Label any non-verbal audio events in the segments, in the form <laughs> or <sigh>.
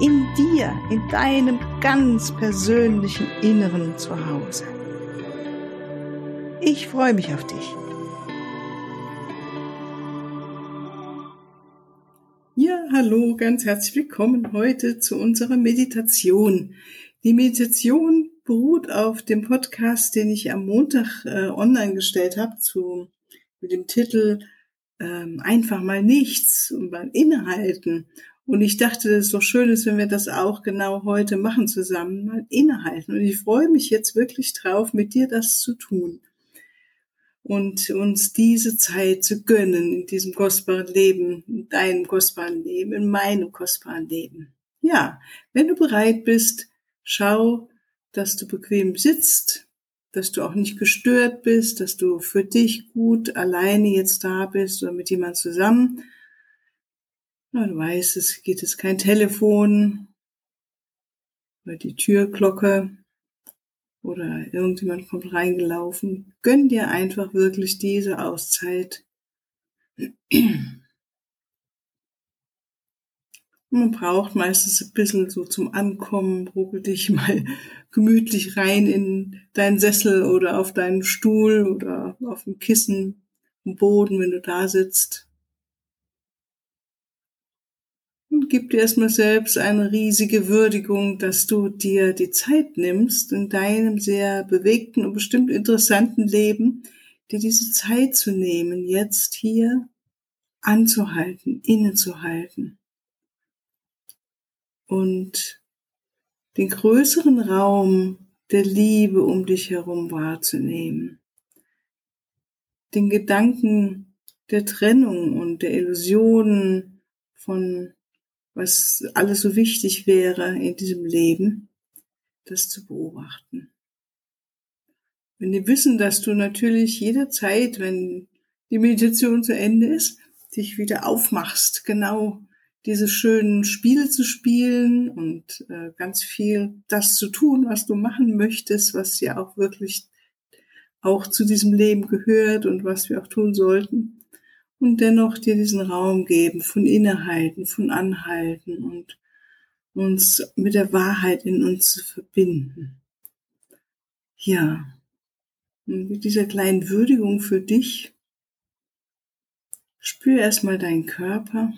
in dir, in deinem ganz persönlichen Inneren zu Hause. Ich freue mich auf dich. Ja, hallo, ganz herzlich willkommen heute zu unserer Meditation. Die Meditation beruht auf dem Podcast, den ich am Montag äh, online gestellt habe, zu, mit dem Titel ähm, Einfach mal nichts und mal innehalten. Und ich dachte, es ist doch schön ist, wenn wir das auch genau heute machen zusammen, mal innehalten. Und ich freue mich jetzt wirklich drauf, mit dir das zu tun. Und uns diese Zeit zu gönnen in diesem kostbaren Leben, in deinem kostbaren Leben, in meinem kostbaren Leben. Ja, wenn du bereit bist, schau, dass du bequem sitzt, dass du auch nicht gestört bist, dass du für dich gut alleine jetzt da bist oder mit jemand zusammen ja, du weißt, es geht jetzt kein Telefon oder die Türglocke oder irgendjemand kommt reingelaufen. Gönn dir einfach wirklich diese Auszeit. Man braucht meistens ein bisschen so zum Ankommen, ruckel dich <laughs> mal gemütlich rein in deinen Sessel oder auf deinen Stuhl oder auf dem Kissen, im Boden, wenn du da sitzt. Und gib dir erstmal selbst eine riesige Würdigung, dass du dir die Zeit nimmst, in deinem sehr bewegten und bestimmt interessanten Leben, dir diese Zeit zu nehmen, jetzt hier anzuhalten, innezuhalten und den größeren Raum der Liebe um dich herum wahrzunehmen, den Gedanken der Trennung und der Illusionen von was alles so wichtig wäre in diesem Leben, das zu beobachten. Wenn die wissen, dass du natürlich jederzeit, wenn die Meditation zu Ende ist, dich wieder aufmachst, genau diese schönen Spiele zu spielen und äh, ganz viel das zu tun, was du machen möchtest, was ja auch wirklich auch zu diesem Leben gehört und was wir auch tun sollten und dennoch dir diesen Raum geben von Innehalten, von Anhalten und uns mit der Wahrheit in uns zu verbinden. Ja, und mit dieser kleinen Würdigung für dich, spür erstmal deinen Körper,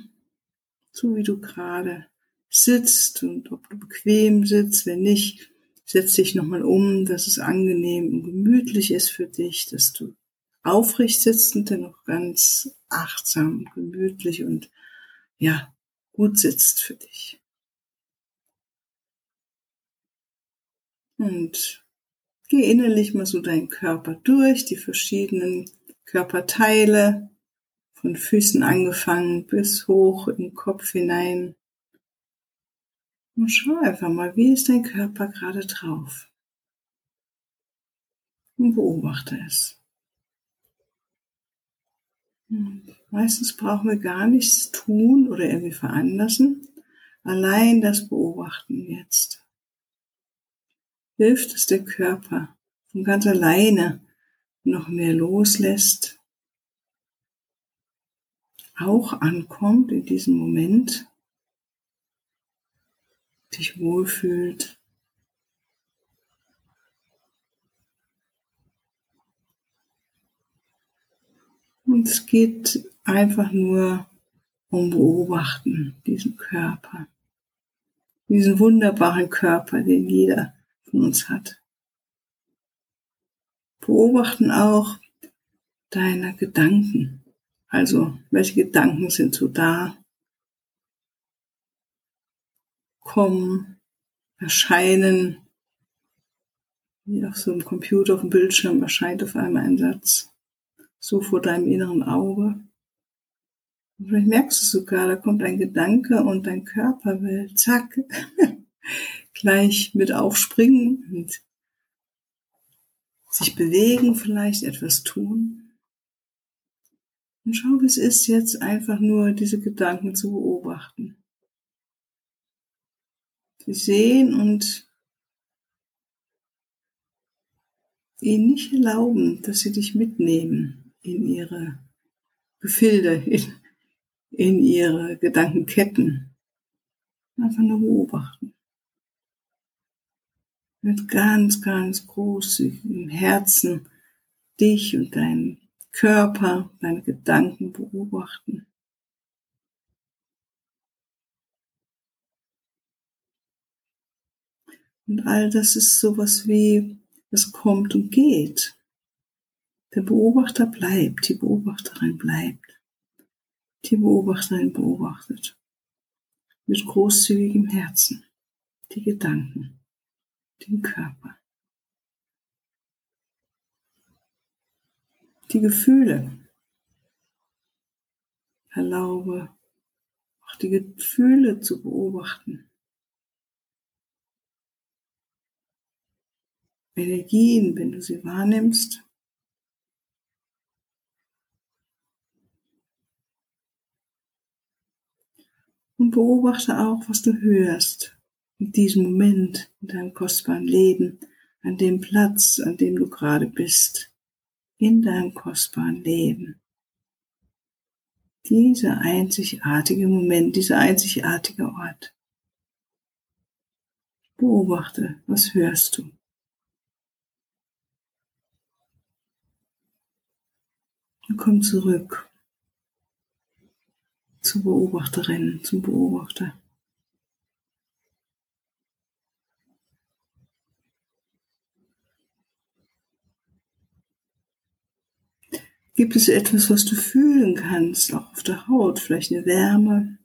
so wie du gerade sitzt und ob du bequem sitzt, wenn nicht, setz dich nochmal um, dass es angenehm und gemütlich ist für dich, dass du aufrecht sitzend, dennoch ganz achtsam, gemütlich und ja, gut sitzt für dich. Und geh innerlich mal so deinen Körper durch, die verschiedenen Körperteile, von Füßen angefangen bis hoch im Kopf hinein. Und schau einfach mal, wie ist dein Körper gerade drauf? Und beobachte es. Meistens brauchen wir gar nichts tun oder irgendwie veranlassen. Allein das Beobachten jetzt. Hilft es der Körper von ganz alleine noch mehr loslässt, auch ankommt in diesem Moment, dich wohlfühlt, Und es geht einfach nur um Beobachten, diesen Körper. Diesen wunderbaren Körper, den jeder von uns hat. Beobachten auch deine Gedanken. Also, welche Gedanken sind so da? Kommen, erscheinen, wie auf so einem Computer auf dem Bildschirm erscheint auf einmal ein Satz so vor deinem inneren Auge. Und vielleicht merkst du sogar, da kommt ein Gedanke und dein Körper will, zack, <laughs> gleich mit aufspringen und sich bewegen, vielleicht etwas tun. Und schau, wie es ist, jetzt einfach nur diese Gedanken zu beobachten. Sie sehen und ihnen nicht erlauben, dass sie dich mitnehmen in ihre Gefilde, in, in ihre Gedankenketten. Einfach nur beobachten. Mit ganz, ganz großzügigem Herzen dich und deinen Körper, deine Gedanken beobachten. Und all das ist sowas wie, es kommt und geht. Der Beobachter bleibt, die Beobachterin bleibt. Die Beobachterin beobachtet. Mit großzügigem Herzen. Die Gedanken. Den Körper. Die Gefühle. Erlaube auch die Gefühle zu beobachten. Energien, wenn du sie wahrnimmst, und beobachte auch, was du hörst in diesem Moment, in deinem kostbaren Leben, an dem Platz, an dem du gerade bist, in deinem kostbaren Leben. Dieser einzigartige Moment, dieser einzigartige Ort. Beobachte, was hörst du? Und komm zurück zur Beobachterin, zum Beobachter. Gibt es etwas, was du fühlen kannst, auch auf der Haut, vielleicht eine Wärme,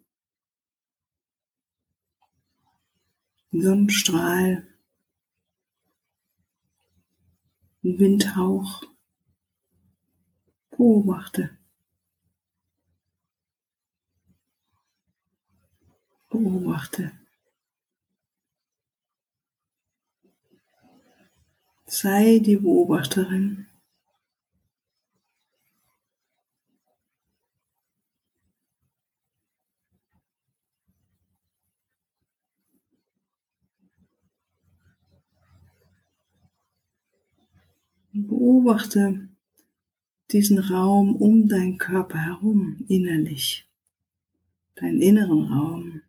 ein Sonnenstrahl, ein Windhauch? Beobachte. Beobachte. Sei die Beobachterin. Beobachte diesen Raum um deinen Körper herum innerlich, deinen inneren Raum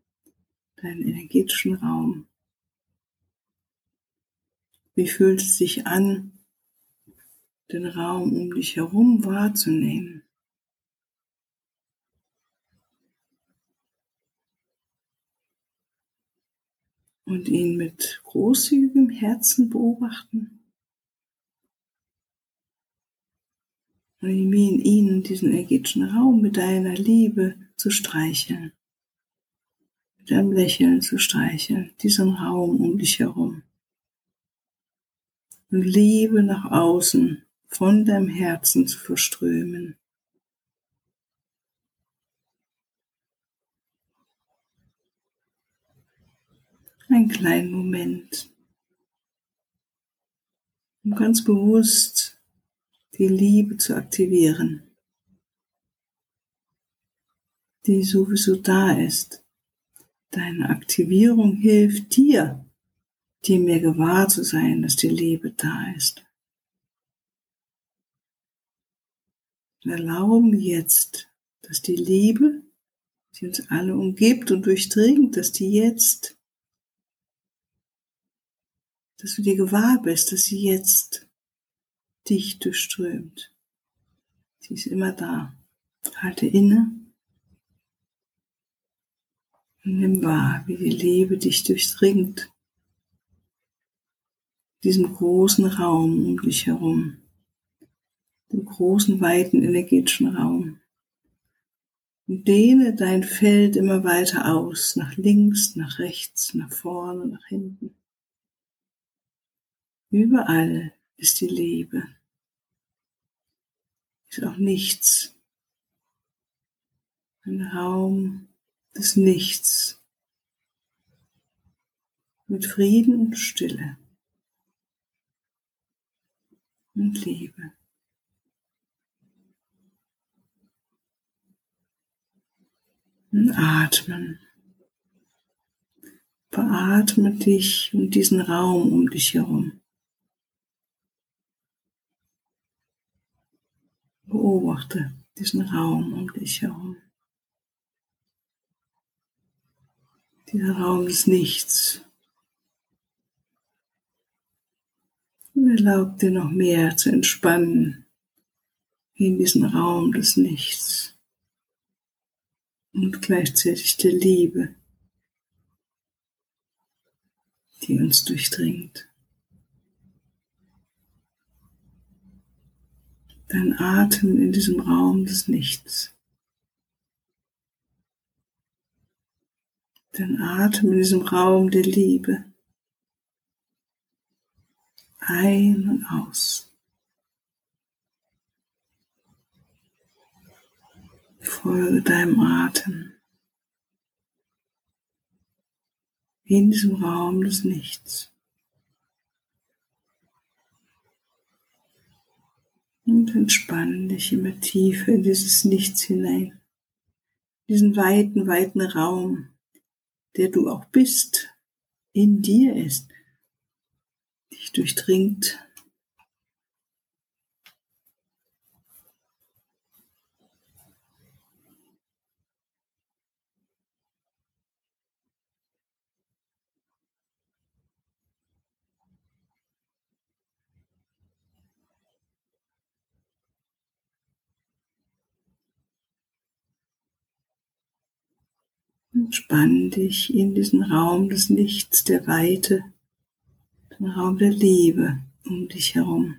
deinen energetischen Raum. Wie fühlt es sich an, den Raum um dich herum wahrzunehmen? Und ihn mit großzügigem Herzen beobachten. Und ihn, ihn, diesen energetischen Raum mit deiner Liebe zu streicheln mit einem Lächeln zu streicheln, diesen Raum um dich herum. Und Liebe nach außen von deinem Herzen zu verströmen. Einen kleinen Moment, um ganz bewusst die Liebe zu aktivieren, die sowieso da ist Deine Aktivierung hilft dir, dir mehr gewahr zu sein, dass die Liebe da ist. Erlauben jetzt, dass die Liebe, die uns alle umgibt und durchdringt, dass die jetzt, dass du dir gewahr bist, dass sie jetzt dich durchströmt. Sie ist immer da. Halte inne Nimm wahr, wie die Liebe dich durchdringt. Diesem großen Raum um dich herum. Dem großen, weiten, energetischen Raum. Und dehne dein Feld immer weiter aus, nach links, nach rechts, nach vorne, nach hinten. Überall ist die Liebe. Ist auch nichts. Ein Raum des Nichts. mit Frieden und Stille und Liebe. Und atmen. Beatme dich und diesen Raum um dich herum. Beobachte diesen Raum um dich herum. Dieser Raum des Nichts. Und erlaub dir noch mehr zu entspannen in diesen Raum des Nichts und gleichzeitig der Liebe, die uns durchdringt. Dein Atem in diesem Raum des Nichts. Dein Atem in diesem Raum der Liebe. Ein und aus. Folge deinem Atem in diesem Raum des Nichts. Und entspann dich immer tiefer in dieses Nichts hinein. Diesen weiten, weiten Raum, der du auch bist, in dir ist, dich durchdringt Entspann dich in diesen Raum des Lichts, der Weite, den Raum der Liebe um dich herum.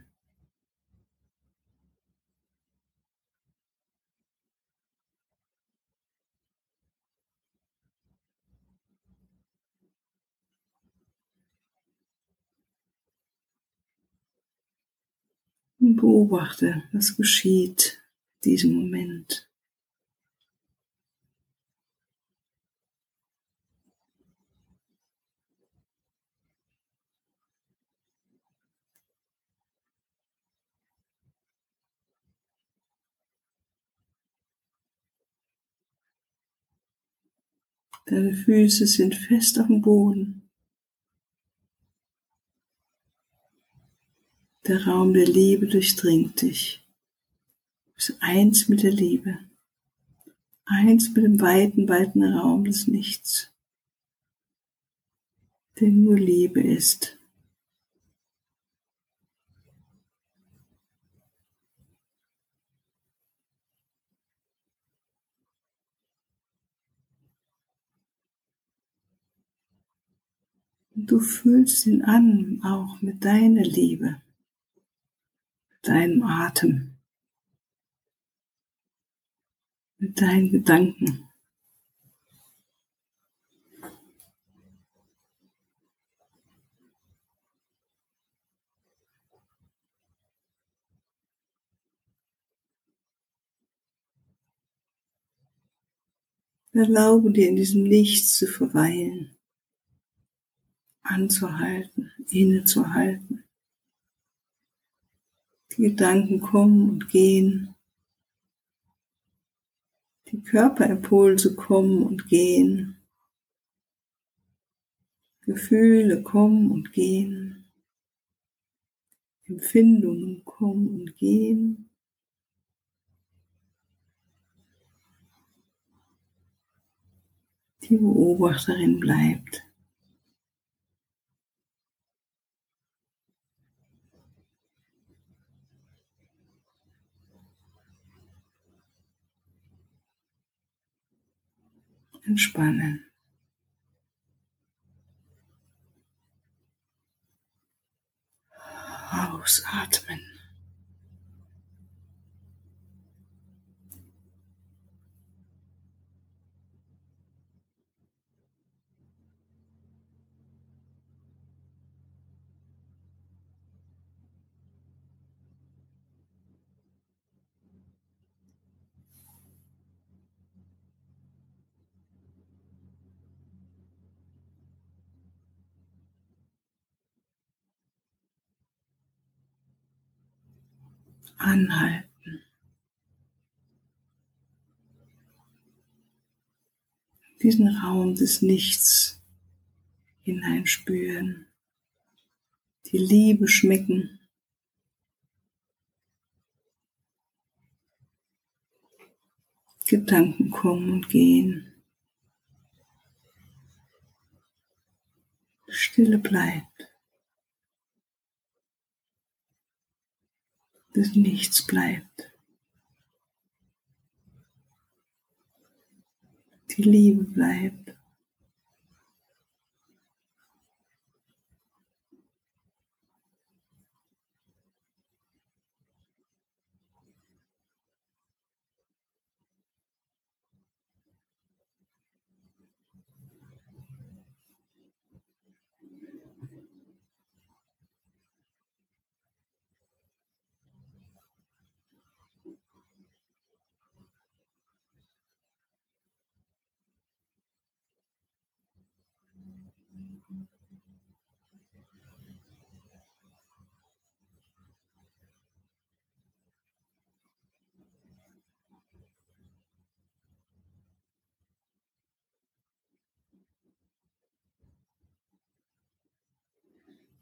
Und beobachte, was geschieht in diesem Moment. Deine Füße sind fest dem Boden. Der Raum der Liebe durchdringt dich. Du bist eins mit der Liebe. Eins mit dem weiten, weiten Raum des Nichts. Der nur Liebe ist. Du fühlst ihn an, auch mit deiner Liebe, mit deinem Atem, mit deinen Gedanken. Erlaube dir in diesem Nichts zu verweilen anzuhalten, innezuhalten. Die Gedanken kommen und gehen. Die Körperimpulse kommen und gehen. Gefühle kommen und gehen. Empfindungen kommen und gehen. Die Beobachterin bleibt. Entspannen. Ausatmen. Anhalten. Diesen Raum des Nichts hineinspüren. Die Liebe schmecken. Gedanken kommen und gehen. Stille bleibt. Dass nichts bleibt. Die Liebe bleibt.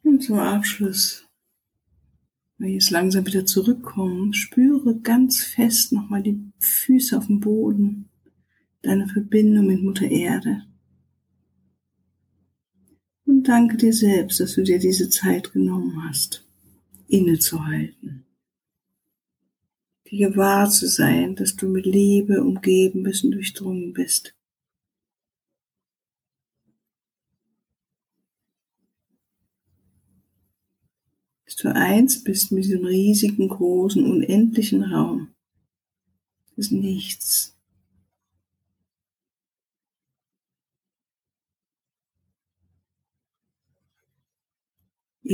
Und zum Abschluss, wenn wir jetzt langsam wieder zurückkommen, spüre ganz fest nochmal die Füße auf dem Boden, deine Verbindung mit Mutter Erde. Danke dir selbst, dass du dir diese Zeit genommen hast, innezuhalten. Dir gewahr zu sein, dass du mit Liebe umgeben bist und durchdrungen bist. dass du eins bist mit diesem riesigen, großen, unendlichen Raum. Ist nichts.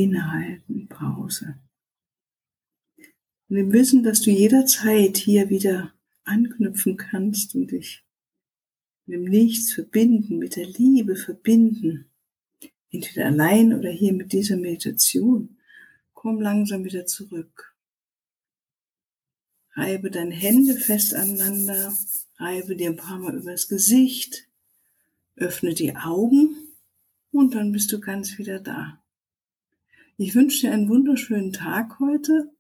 Innehalten, Pause. Und im Wissen, dass du jederzeit hier wieder anknüpfen kannst und dich mit dem Nichts verbinden, mit der Liebe verbinden, entweder allein oder hier mit dieser Meditation, Komm langsam wieder zurück. Reibe deine Hände fest aneinander, reibe dir ein paar Mal übers Gesicht, öffne die Augen und dann bist du ganz wieder da. Ich wünsche dir einen wunderschönen Tag heute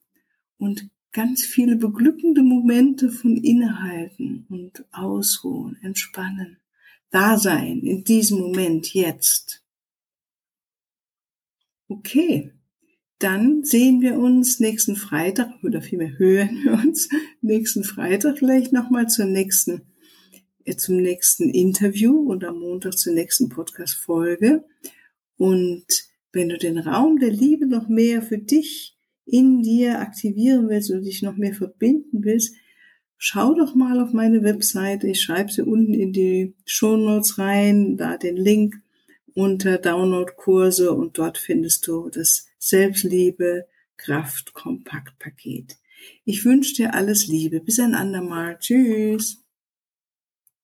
und ganz viele beglückende Momente von Innehalten und Ausruhen, Entspannen, Dasein in diesem Moment jetzt. Okay, dann sehen wir uns nächsten Freitag oder vielmehr hören wir uns <laughs> nächsten Freitag vielleicht nochmal zur nächsten, äh, zum nächsten Interview oder am Montag zur nächsten Podcast-Folge. Und wenn du den Raum der Liebe noch mehr für dich in dir aktivieren willst oder dich noch mehr verbinden willst, schau doch mal auf meine Webseite. Ich schreibe sie unten in die Show Notes rein, da den Link unter Download-Kurse und dort findest du das Selbstliebe Kraft Kompaktpaket. Ich wünsche dir alles Liebe. Bis ein andermal. Tschüss.